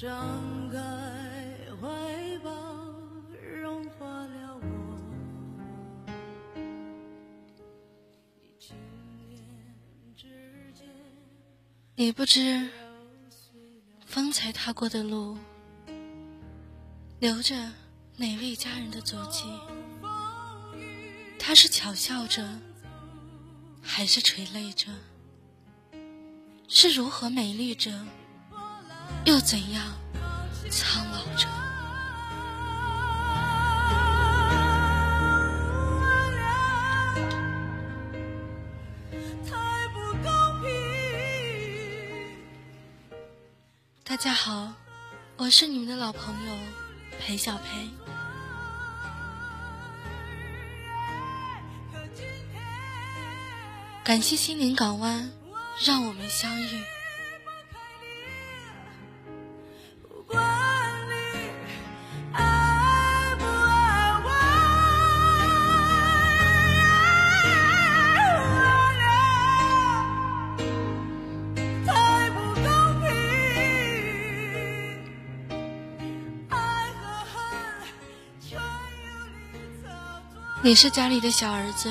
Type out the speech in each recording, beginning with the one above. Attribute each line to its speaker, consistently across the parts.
Speaker 1: 张开怀抱，融化了我。你，
Speaker 2: 不知方才踏过的路，留着哪位家人的足迹？他是巧笑着，还是垂泪着？是如何美丽着，又怎样苍老着？
Speaker 1: 太不公平。
Speaker 2: 大家好，我是你们的老朋友裴小培。感谢心灵港湾，让我们相遇。
Speaker 1: 你
Speaker 2: 是家里的小儿子，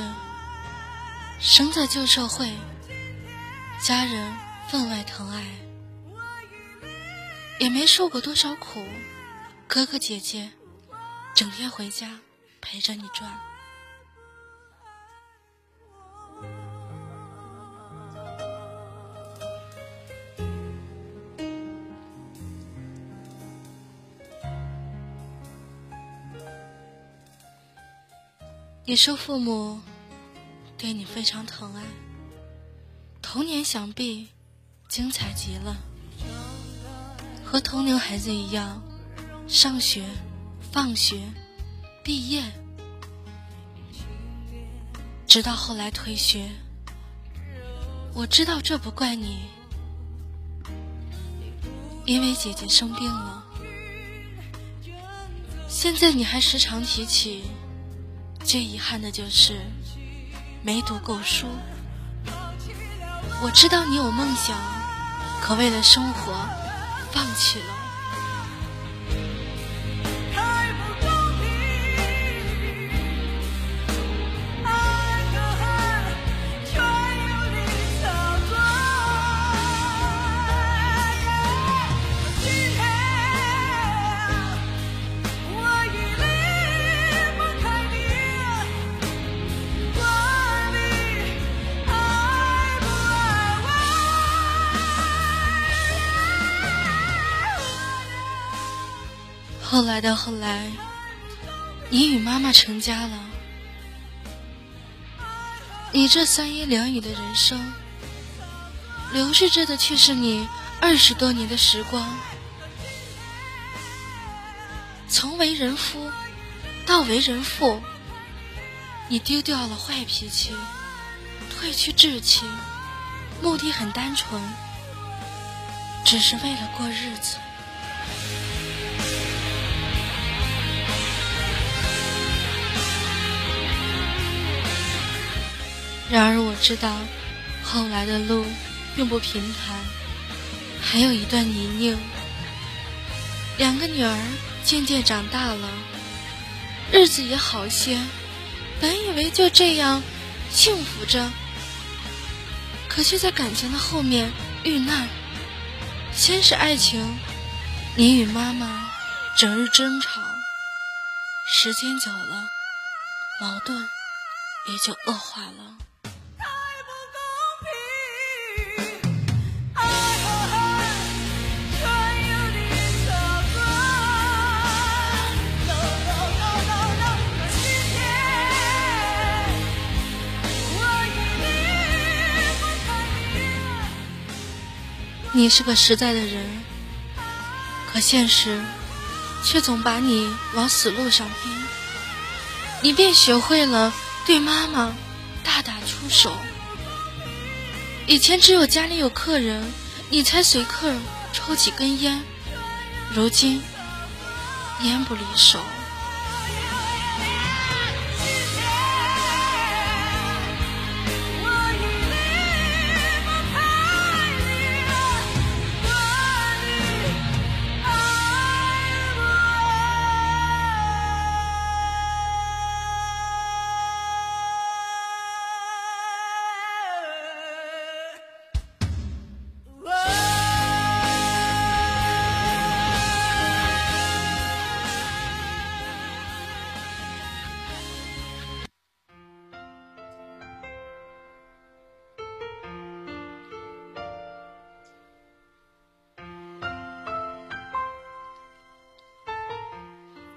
Speaker 2: 生在旧社会，家人分外疼爱，也没受过多少苦，哥哥姐姐整天回家陪着你转。你说父母对你非常疼爱，童年想必精彩极了，和同龄孩子一样，上学、放学、毕业，直到后来退学。我知道这不怪你，因为姐姐生病了，现在你还时常提起。最遗憾的就是没读够书。我知道你有梦想，可为了生活放弃了。后来的后来，你与妈妈成家了。你这三言两语的人生，流逝着的却是你二十多年的时光。从为人夫到为人父，你丢掉了坏脾气，褪去稚气，目的很单纯，只是为了过日子。然而我知道，后来的路并不平坦，还有一段泥泞。两个女儿渐渐长大了，日子也好些，本以为就这样幸福着，可却在感情的后面遇难。先是爱情，你与妈妈整日争吵，时间久了，矛盾也就恶化了。
Speaker 1: 你。
Speaker 2: 是个实在的人，可现实却总把你往死路上逼。你便学会了对妈妈大打出手。以前只有家里有客人，你才随客抽几根烟，如今烟不离手。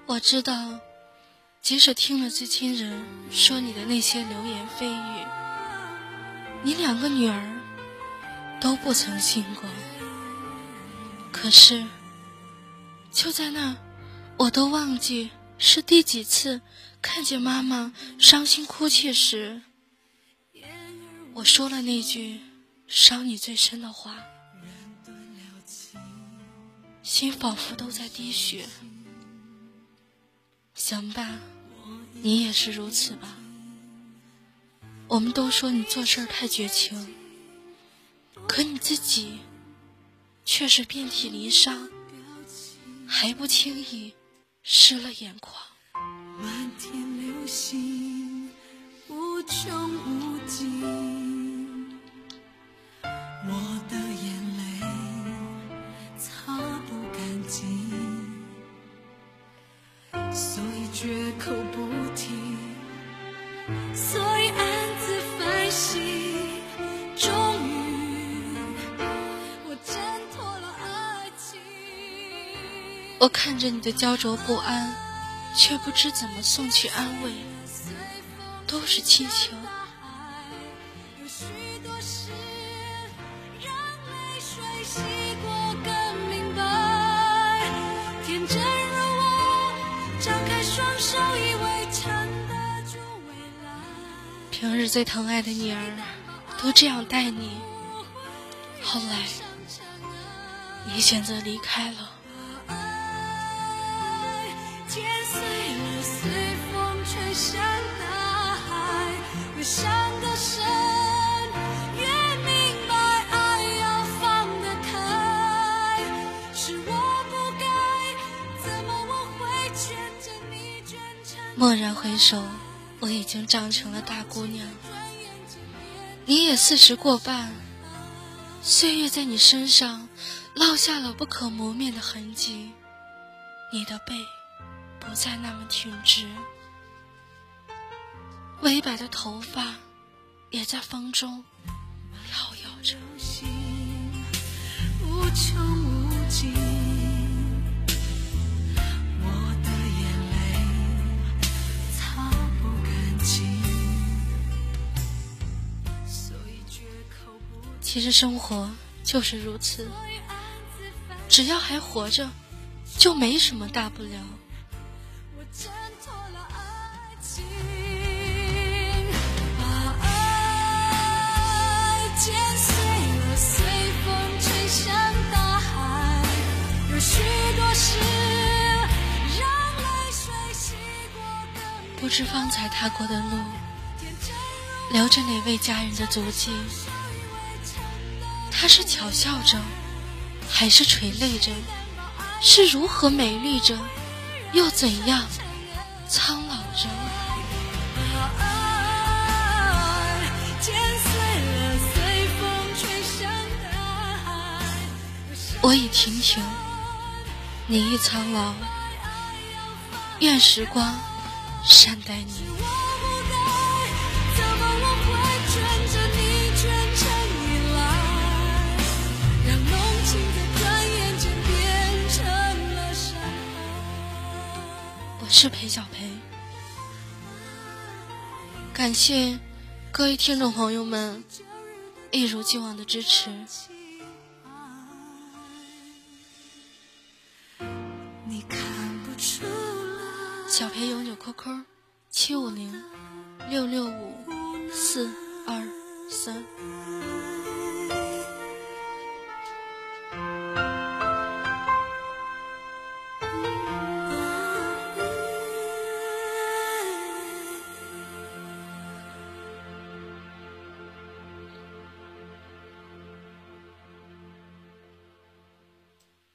Speaker 1: 我
Speaker 2: 知道，即使听了最亲人说你的那些流言蜚语，你两个女儿都不曾信过。可是，就在那，我都忘记是第几次看见妈妈伤心哭泣时，我说了那句伤你最深的话，心仿佛都在滴血。想吧，你也是如此吧。我们都说你做事太绝情，可你自己却是遍体鳞伤，还不轻易湿了眼眶。
Speaker 1: 满天流星无穷无尽，我的我
Speaker 2: 看着你的焦灼不安，却不知怎么送去安慰，都是气球。平日最疼爱的女儿，都这样待你，后来你选择离开了。
Speaker 1: 越伤得深，越明白爱要放得开。是我不该，怎么我会牵着你
Speaker 2: 蓦然回首，我已经长成了大姑娘，你也四十过半，岁月在你身上烙下了不可磨灭的痕迹，你的背不再那么挺直，微白的头发也在风中摇摇着。
Speaker 1: 无穷无尽，我的眼泪擦不干净，所以绝口不，
Speaker 2: 其实生活就是如此。只要还活着，就没什么大不了知方才踏过的路，留着哪位家人的足迹？他是巧笑着，还是垂泪着？是如何美丽着，又怎样苍老着？我已亭亭，你亦苍老。愿时光善待你。
Speaker 1: 我，
Speaker 2: 是裴小培，感谢各位听众朋友们一如既往的支持。小培永久 QQ 七五零六六五四二三。